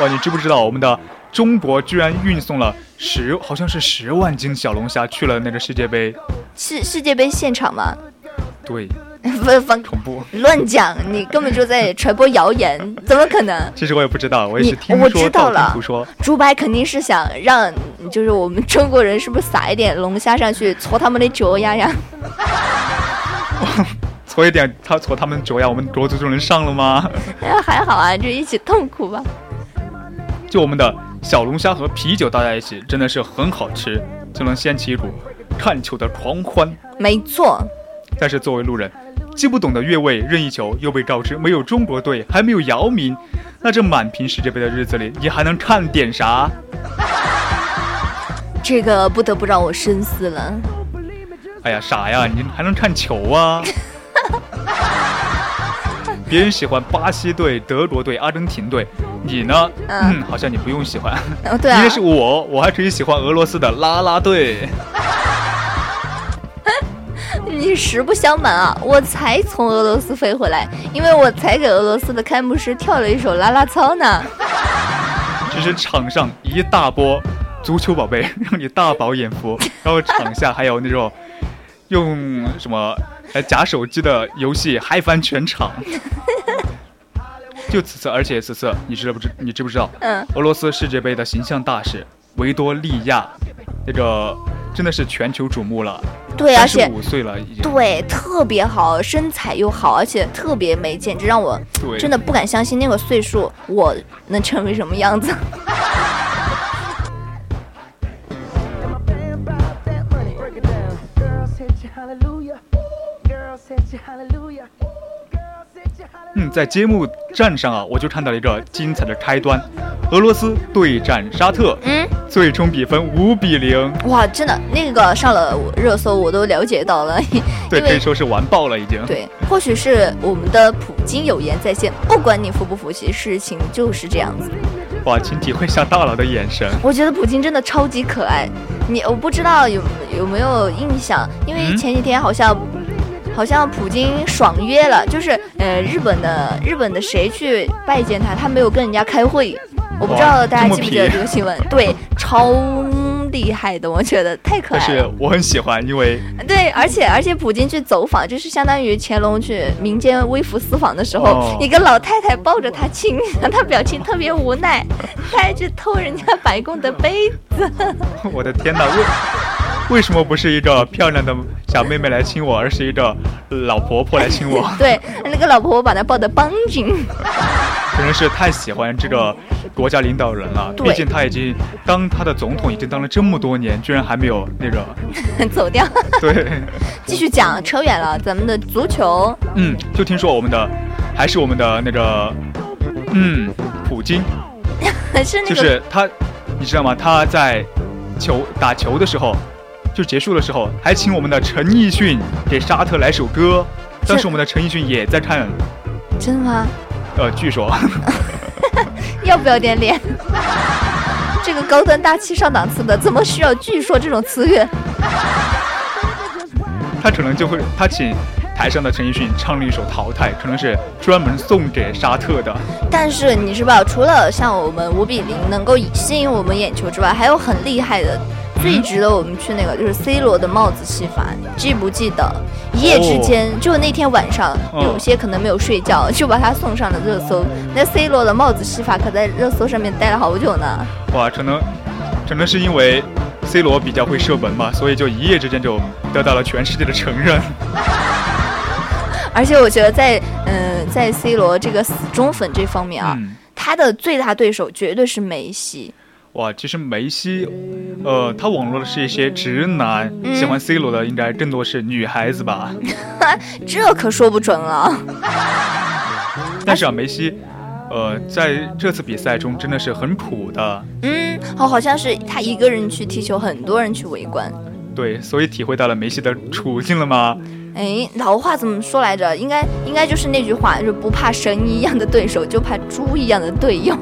S1: 哇，你知不知道我们的中国居然运送了十，好像是十万斤小龙虾去了那个世界杯？
S2: 世世界杯现场吗？
S1: 对，
S2: 不不
S1: 恐怖，
S2: 乱讲，你根本就在传播谣言，怎么可能？
S1: 其实我也不知道，我也是听
S2: 说。我知道了，
S1: 说
S2: 朱白肯定是想让，就是我们中国人是不是撒一点龙虾上去搓他们的脚丫呀？
S1: 搓一点，他搓他们脚呀，我们国足就能上了吗？
S2: 哎，还好啊，就一起痛苦吧。
S1: 就我们的小龙虾和啤酒搭在一起，真的是很好吃，就能掀起一股看球的狂欢。
S2: 没错。
S1: 但是作为路人，既不懂得越位任意球，又被告知没有中国队，还没有姚明，那这满屏世界杯的日子里，你还能看点啥？
S2: 这个不得不让我深思了。
S1: 哎呀，傻呀！你还能看球啊？别人喜欢巴西队、德国队、阿根廷队，你呢？嗯，好像你不用喜欢。
S2: 哦，对啊。
S1: 因为是我，我还可以喜欢俄罗斯的啦啦队。
S2: 你实不相瞒啊，我才从俄罗斯飞回来，因为我才给俄罗斯的开幕式跳了一首啦啦操呢。
S1: 其实场上一大波足球宝贝，让你大饱眼福，然后场下还有那种用什么来假手机的游戏嗨翻全场。就此次，而且此次你知不知？你知不知道？嗯。俄罗斯世界杯的形象大使维多利亚，那个真的是全球瞩目了。
S2: 对，而且
S1: 五岁了，已经
S2: 对，特别好，身材又好，而且特别美，简直让我真的不敢相信那个岁数我能成为什么样子。
S1: 嗯，在揭幕战上啊，我就看到了一个精彩的开端，俄罗斯对战沙特，嗯，最终比分五比零。
S2: 哇，真的，那个上了热搜，我都了解到了。
S1: 对，可以说是完爆了已经。
S2: 对，或许是我们的普京有言在先，不管你服不服气，事情就是这样子。
S1: 哇，请体会一下大佬的眼神。
S2: 我觉得普京真的超级可爱。你，我不知道有有没有印象，因为前几天好像。好像普京爽约了，就是呃，日本的日本的谁去拜见他，他没有跟人家开会，我不知道大家记不记得这个新闻？对，超厉害的，我觉得太可爱了。
S1: 但是我很喜欢，因为
S2: 对，而且而且普京去走访，就是相当于乾隆去民间微服私访的时候，一个老太太抱着他亲，他表情特别无奈，他还去偷人家白宫的杯子。
S1: 我的天哪！为什么不是一个漂亮的小妹妹来亲我，而是一个老婆婆来亲我？
S2: 对，那个老婆婆把她抱得绷紧，
S1: 可能是太喜欢这个国家领导人了。毕竟他已经当他的总统已经当了这么多年，居然还没有那个
S2: 走掉。
S1: 对，
S2: 继续讲，扯远了，咱们的足球。
S1: 嗯，就听说我们的还是我们的那个，嗯，普京，
S2: 是那个，
S1: 就是他，你知道吗？他在球打球的时候。就结束的时候，还请我们的陈奕迅给沙特来首歌。当时我们的陈奕迅也在看。
S2: 真的吗？
S1: 呃，据说。
S2: 要不要点脸？这个高端大气上档次的，怎么需要“据说”这种词语？
S1: 他可能就会，他请台上的陈奕迅唱了一首《淘汰》，可能是专门送给沙特的。
S2: 但是你知道，除了像我们五比零能够吸引我们眼球之外，还有很厉害的。最值得我们去那个就是 C 罗的帽子戏法，记不记得？一夜之间，就那天晚上，有些可能没有睡觉，就把他送上了热搜。那 C 罗的帽子戏法可在热搜上面待了好久呢。
S1: 哇，可能，可能是因为 C 罗比较会射门嘛，所以就一夜之间就得到了全世界的承认。
S2: 而且我觉得在嗯，在 C 罗这个死忠粉这方面啊，他的最大对手绝对是梅西。
S1: 哇，其实梅西，呃，他网络的是一些直男，喜欢 C 罗的应该更多是女孩子吧？
S2: 这可说不准了。
S1: 但是啊，梅西，呃，在这次比赛中真的是很苦的。
S2: 嗯，好，好像是他一个人去踢球，很多人去围观。
S1: 对，所以体会到了梅西的处境了吗？
S2: 哎，老话怎么说来着？应该应该就是那句话，就是不怕神一样的对手，就怕猪一样的队友。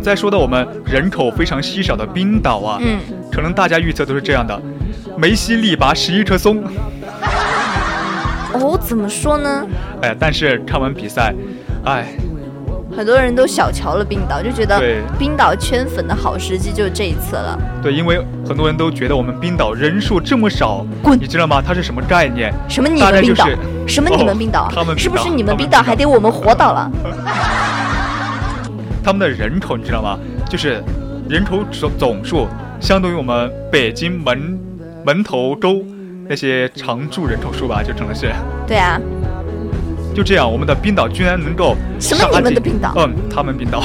S1: 嗯，再说到我们人口非常稀少的冰岛啊，嗯，可能大家预测都是这样的，梅西力拔十一棵松。
S2: 哦，怎么说呢？
S1: 哎，但是看完比赛，哎，
S2: 很多人都小瞧了冰岛，就觉得冰岛圈粉的好时机就是这一次了。
S1: 对，因为很多人都觉得我们冰岛人数这么少，
S2: 滚，
S1: 你知道吗？它是什么概念？
S2: 什么你们冰岛？什么你们冰岛？
S1: 他们
S2: 是不是你们冰岛还得我们活岛了？
S1: 他们的人口你知道吗？就是人口总总数相当于我们北京门门头沟那些常住人口数吧，就成了是。
S2: 对啊。
S1: 就这样，我们的冰岛居然能够
S2: 什么你们的冰岛？
S1: 嗯，他们冰岛。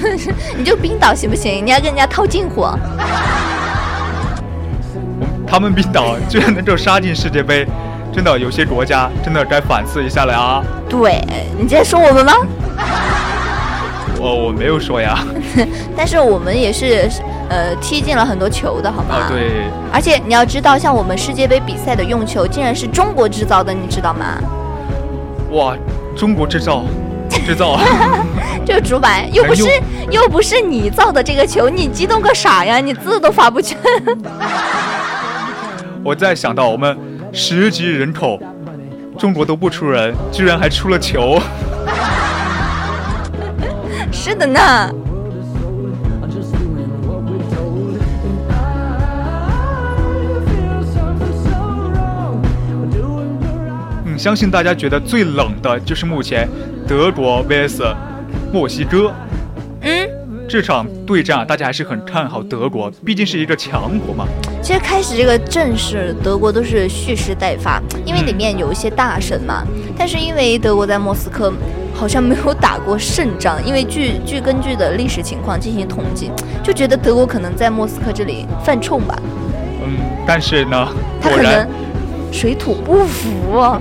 S2: 你就冰岛行不行？你要跟人家套近乎。
S1: 他们冰岛居然能够杀进世界杯，真的有些国家真的该反思一下了啊！
S2: 对你在说我们吗？
S1: 哦，我没有说呀。
S2: 但是我们也是，呃，踢进了很多球的，好吗？
S1: 啊，对。
S2: 而且你要知道，像我们世界杯比赛的用球，竟然是中国制造的，你知道吗？
S1: 哇，中国制造，制造。
S2: 这个主板又不是又不是你造的这个球，你激动个啥呀？你字都发不全。
S1: 我再想到我们十几亿人口，中国都不出人，居然还出了球。
S2: 是的呢。
S1: 嗯，相信大家觉得最冷的就是目前德国 vs 墨西哥。
S2: 嗯，
S1: 这场对战啊大家还是很看好德国，毕竟是一个强国嘛。
S2: 其实开始这个阵势，德国都是蓄势待发，因为里面有一些大神嘛。但是因为德国在莫斯科。好像没有打过胜仗，因为据据根据的历史情况进行统计，就觉得德国可能在莫斯科这里犯冲吧。
S1: 嗯，但是呢，
S2: 他可能水土不服啊。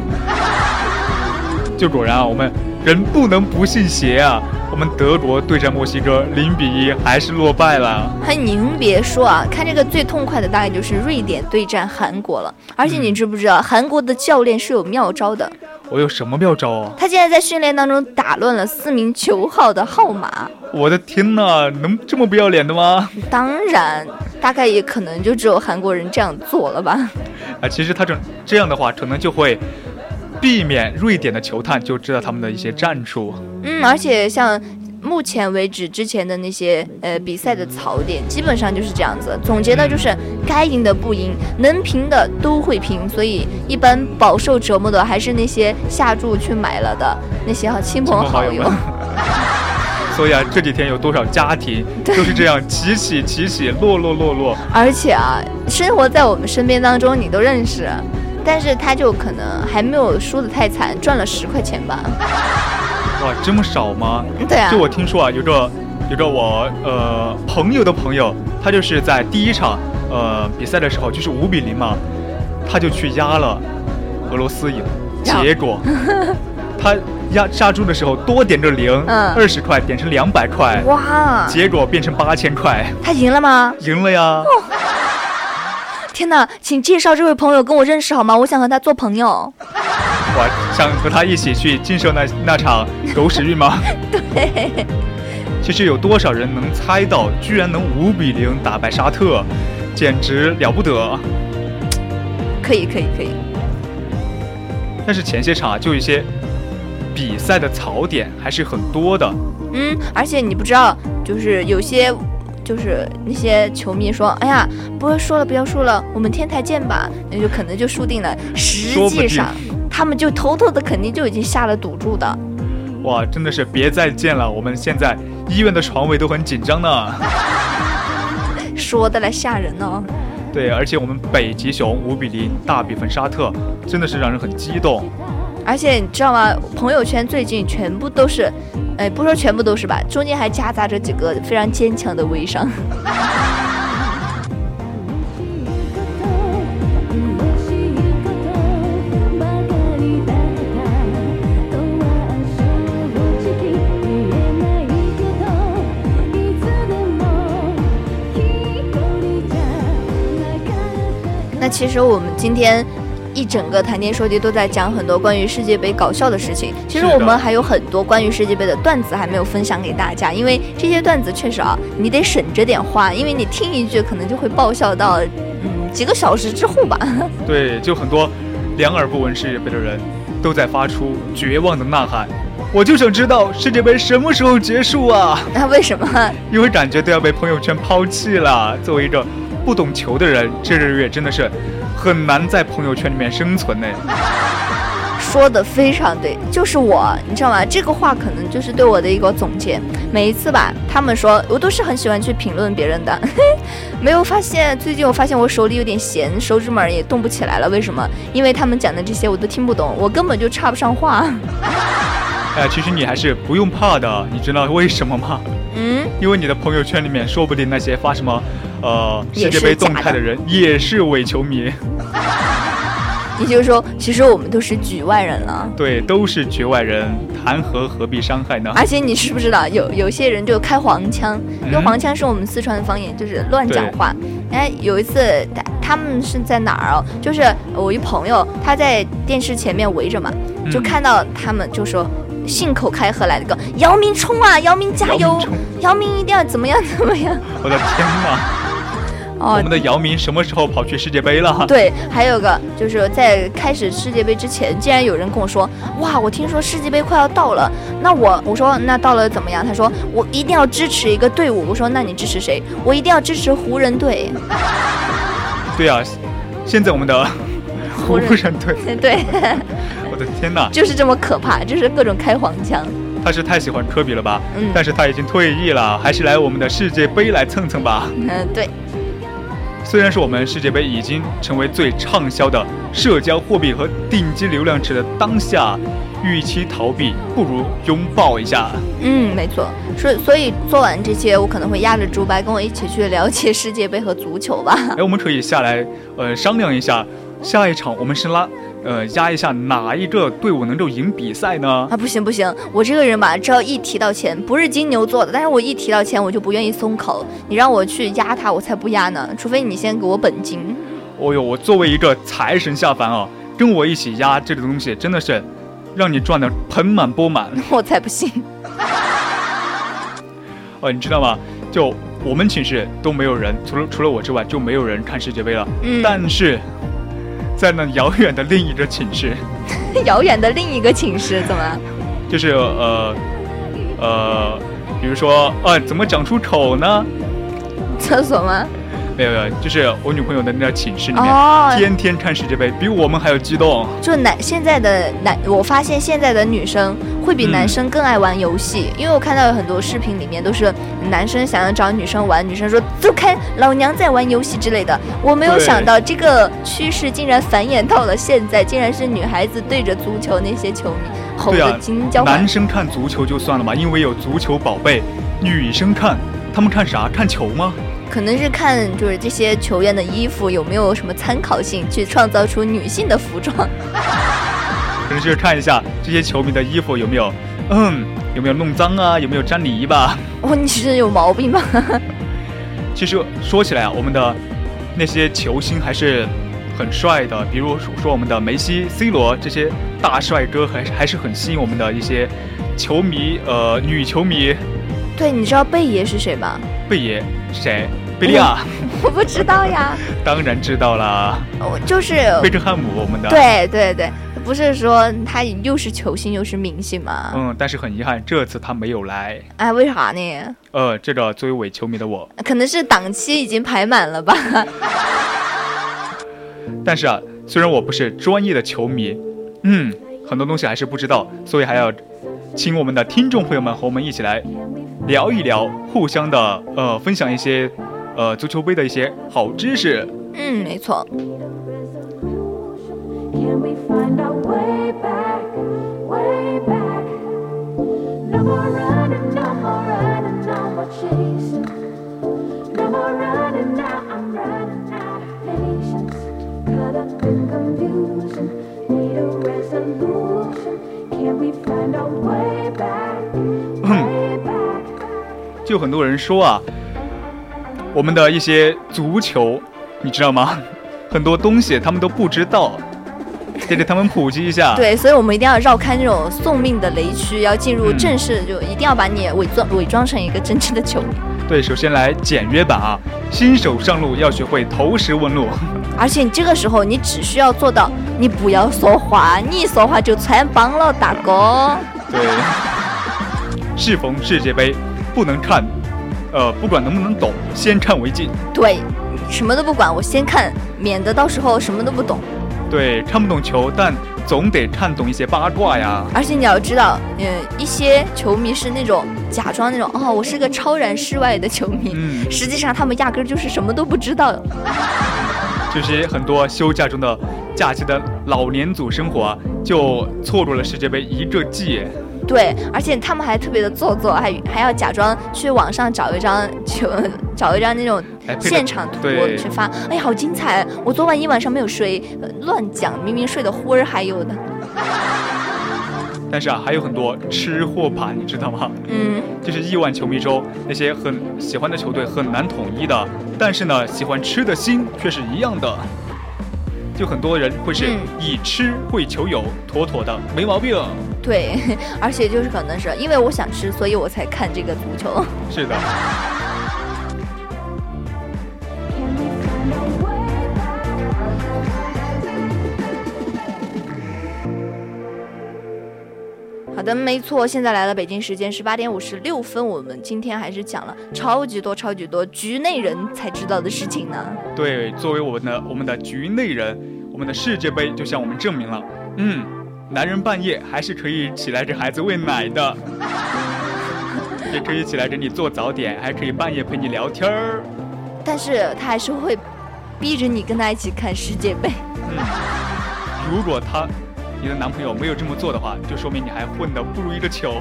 S1: 就果然啊，我们人不能不信邪啊。我们德国对战墨西哥零比一还是落败了。
S2: 还，您别说啊，看这个最痛快的大概就是瑞典对战韩国了。而且你知不知道，韩国的教练是有妙招的。
S1: 我有什么妙招啊？
S2: 他竟然在训练当中打乱了四名球号的号码！
S1: 我的天哪，能这么不要脸的吗？
S2: 当然，大概也可能就只有韩国人这样做了吧。
S1: 啊，其实他这这样的话，可能就会避免瑞典的球探就知道他们的一些战术。
S2: 嗯，而且像。目前为止，之前的那些呃比赛的槽点基本上就是这样子。总结的就是该赢的不赢，能平的都会平，所以一般饱受折磨的还是那些下注去买了的那些好亲朋好友。
S1: 所以啊，这几天有多少家庭 就是这样起起起起落落落落。
S2: 而且啊，生活在我们身边当中，你都认识，但是他就可能还没有输得太惨，赚了十块钱吧。
S1: 哇，这么少吗？
S2: 对啊。
S1: 就我听说啊，有个有个我呃朋友的朋友，他就是在第一场呃比赛的时候，就是五比零嘛，他就去压了俄罗斯赢，结果 他压杀猪的时候多点个零，二十块点成两百块，
S2: 哇，
S1: 结果变成八千块，
S2: 他赢了吗？
S1: 赢了呀。
S2: 天哪，请介绍这位朋友跟我认识好吗？我想和他做朋友。
S1: 我想和他一起去经受那那场狗屎运吗？
S2: 对。
S1: 其实有多少人能猜到，居然能五比零打败沙特，简直了不得。
S2: 可以可以可以。
S1: 但是前些场啊，就一些比赛的槽点还是很多的。
S2: 嗯，而且你不知道，就是有些。就是那些球迷说：“哎呀，不要说了，不要说了，我们天台见吧。”那就可能就输定了。实际上，他们就偷偷的肯定就已经下了赌注的。
S1: 哇，真的是别再见了！我们现在医院的床位都很紧张呢。
S2: 说的来吓人呢。
S1: 对，而且我们北极熊五比零大比分沙特，真的是让人很激动。
S2: 而且你知道吗？朋友圈最近全部都是。哎，不说全部都是吧，中间还夹杂着几个非常坚强的微商。其实我们今天。一整个谈天说地都在讲很多关于世界杯搞笑的事情。其实我们还有很多关于世界杯的段子还没有分享给大家，因为这些段子确实啊，你得省着点花，因为你听一句可能就会爆笑到嗯几个小时之后吧。
S1: 对，就很多两耳不闻世界杯的人都在发出绝望的呐喊，我就想知道世界杯什么时候结束啊？
S2: 那 为什么？
S1: 因为感觉都要被朋友圈抛弃了。作为一个不懂球的人，这日月真的是。很难在朋友圈里面生存呢。
S2: 说的非常对，就是我，你知道吗？这个话可能就是对我的一个总结。每一次吧，他们说我都是很喜欢去评论别人的，没有发现最近我发现我手里有点闲，手指门也动不起来了。为什么？因为他们讲的这些我都听不懂，我根本就插不上话。
S1: 哎，其实你还是不用怕的，你知道为什么吗？
S2: 嗯，
S1: 因为你的朋友圈里面说不定那些发什么。呃，世界杯动态的人也是伪球迷，
S2: 也就是说，其实我们都是局外人了。
S1: 对，都是局外人，谈何何必伤害呢？
S2: 而且你知不知道，有有些人就开黄腔，因为黄腔是我们四川的方言，就是乱讲话。哎，有一次他他们是在哪儿哦？就是我一朋友，他在电视前面围着嘛，就看到他们就说。信口开河来的个姚明冲啊，姚明加油，姚明一定要怎么样怎么样。
S1: 我的天哪！哦，我们的姚明什么时候跑去世界杯了？
S2: 对，还有个就是在开始世界杯之前，竟然有人跟我说，哇，我听说世界杯快要到了，那我我说那到了怎么样？他说我一定要支持一个队伍。我说那你支持谁？我一定要支持湖人队。
S1: 对啊，现在我们的湖人
S2: 队。对。
S1: 我的天哪，
S2: 就是这么可怕，就是各种开黄腔。
S1: 他是太喜欢科比了吧？嗯，但是他已经退役了，还是来我们的世界杯来蹭蹭吧。
S2: 嗯，对。
S1: 虽然说我们世界杯已经成为最畅销的社交货币和顶级流量池的当下，与其逃避，不如拥抱一下。
S2: 嗯，没错。所以，所以做完这些，我可能会压着竹白跟我一起去了解世界杯和足球吧。
S1: 哎，我们可以下来，呃，商量一下，下一场我们是拉。呃，压一下哪一个队伍能够赢比赛呢？
S2: 啊，不行不行，我这个人吧，只要一提到钱，不是金牛座的，但是我一提到钱，我就不愿意松口。你让我去压他，我才不压呢，除非你先给我本金。
S1: 哦呦，我作为一个财神下凡啊，跟我一起压这个东西，真的是让你赚的盆满钵满。
S2: 我才不信。
S1: 哦，你知道吗？就我们寝室都没有人，除了除了我之外，就没有人看世界杯了。嗯，但是。在那遥远的另一个寝室，
S2: 遥远的另一个寝室怎么？
S1: 就是呃呃，比如说，呃，怎么讲出口呢？
S2: 厕所吗？
S1: 没有没有，就是我女朋友的那个寝室里面，天天看世界杯，比我们还要激动。
S2: 就男现在的男，我发现现在的女生会比男生更爱玩游戏，因为我看到有很多视频里面都是男生想要找女生玩，女生说走开，老娘在玩游戏之类的。我没有想到这个趋势竟然繁衍到了现在，竟然是女孩子对着足球那些球迷吼得惊交。
S1: 男生看足球就算了嘛，因为有足球宝贝，女生看他们看啥？看球吗？
S2: 可能是看就是这些球员的衣服有没有什么参考性，去创造出女性的服装。
S1: 可能就是看一下这些球迷的衣服有没有，嗯，有没有弄脏啊，有没有沾泥吧。
S2: 哦，你是有毛病吧？
S1: 其实说起来啊，我们的那些球星还是很帅的，比如说我们的梅西、C 罗这些大帅哥，还还是很吸引我们的一些球迷，呃，女球迷。
S2: 对，你知道贝爷是谁吗？
S1: 贝爷谁？贝利亚？
S2: 我不知道呀。
S1: 当然知道啦。
S2: 我就是
S1: 贝克汉姆，我们的。
S2: 对对对，不是说他又是球星又是明星吗？
S1: 嗯，但是很遗憾，这次他没有来。
S2: 哎，为啥呢？
S1: 呃，这个作为伪球迷的我，
S2: 可能是档期已经排满了吧。
S1: 但是啊，虽然我不是专业的球迷，嗯，很多东西还是不知道，所以还要请我们的听众朋友们和我们一起来。聊一聊，互相的呃，分享一些呃足球杯的一些好知识。
S2: 嗯，没错。
S1: 就很多人说啊，我们的一些足球，你知道吗？很多东西他们都不知道，得给他们普及一下。
S2: 对，所以我们一定要绕开那种送命的雷区，要进入正式，就一定要把你伪装伪装成一个真正的球迷。
S1: 对，首先来简约版啊，新手上路要学会投石问路。
S2: 而且你这个时候，你只需要做到，你不要说话，你一说话就穿帮了，大哥。
S1: 对，适逢世界杯。不能看，呃，不管能不能懂，先看为敬。
S2: 对，什么都不管，我先看，免得到时候什么都不懂。
S1: 对，看不懂球，但总得看懂一些八卦呀。
S2: 而且你要知道，嗯，一些球迷是那种假装那种，哦，我是个超然世外的球迷，嗯，实际上他们压根儿就是什么都不知道。
S1: 就是很多休假中的假期的老年组生活，就错过了世界杯一个季。
S2: 对，而且他们还特别的做作，还还要假装去网上找一张就找一张那种现场图去发。哎呀，好精彩！我昨晚一晚上没有睡，乱讲，明明睡得呼儿还有的。
S1: 但是啊，还有很多吃货盘，你知道吗？
S2: 嗯，
S1: 就是亿万球迷中那些很喜欢的球队很难统一的，但是呢，喜欢吃的心却是一样的。就很多人会是以吃会球友，妥妥的没毛病。
S2: 对，而且就是可能是因为我想吃，所以我才看这个足球。
S1: 是的。
S2: 的，没错，现在来了，北京时间十八点五十六分。我们今天还是讲了超级多、超级多局内人才知道的事情呢。
S1: 对，作为我们的我们的局内人，我们的世界杯就向我们证明了，嗯，男人半夜还是可以起来给孩子喂奶的，也可以起来给你做早点，还可以半夜陪你聊天儿。
S2: 但是他还是会逼着你跟他一起看世界杯。
S1: 嗯，如果他。你的男朋友没有这么做的话，就说明你还混得不如一个球。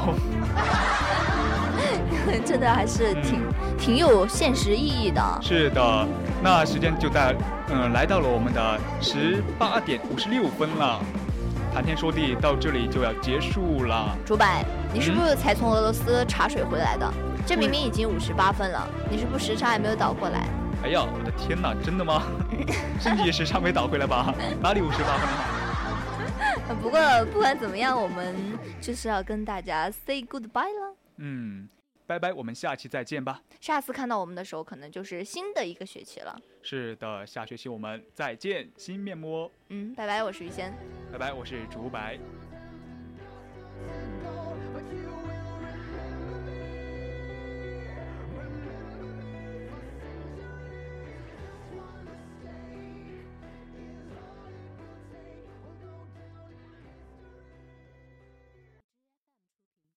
S2: 真的还是挺挺有现实意义的。
S1: 是的，那时间就在嗯来到了我们的十八点五十六分了。谈天说地到这里就要结束了。
S2: 主板，你是不是才从俄罗斯茶水回来的？这明明已经五十八分了，你是不时差还没有倒过来？
S1: 哎呀，我的天哪，真的吗？身体时差没倒回来吧？哪里五十八分了？
S2: 不过不管怎么样我们就是要跟大家 say goodbye 了。
S1: 嗯拜拜我们下期再见吧。
S2: 下次看到我们的时候可能就是新的一个学期了。
S1: 是的下学期我们再见新面膜。
S2: 嗯拜拜我是于仙
S1: 拜拜我是竹白。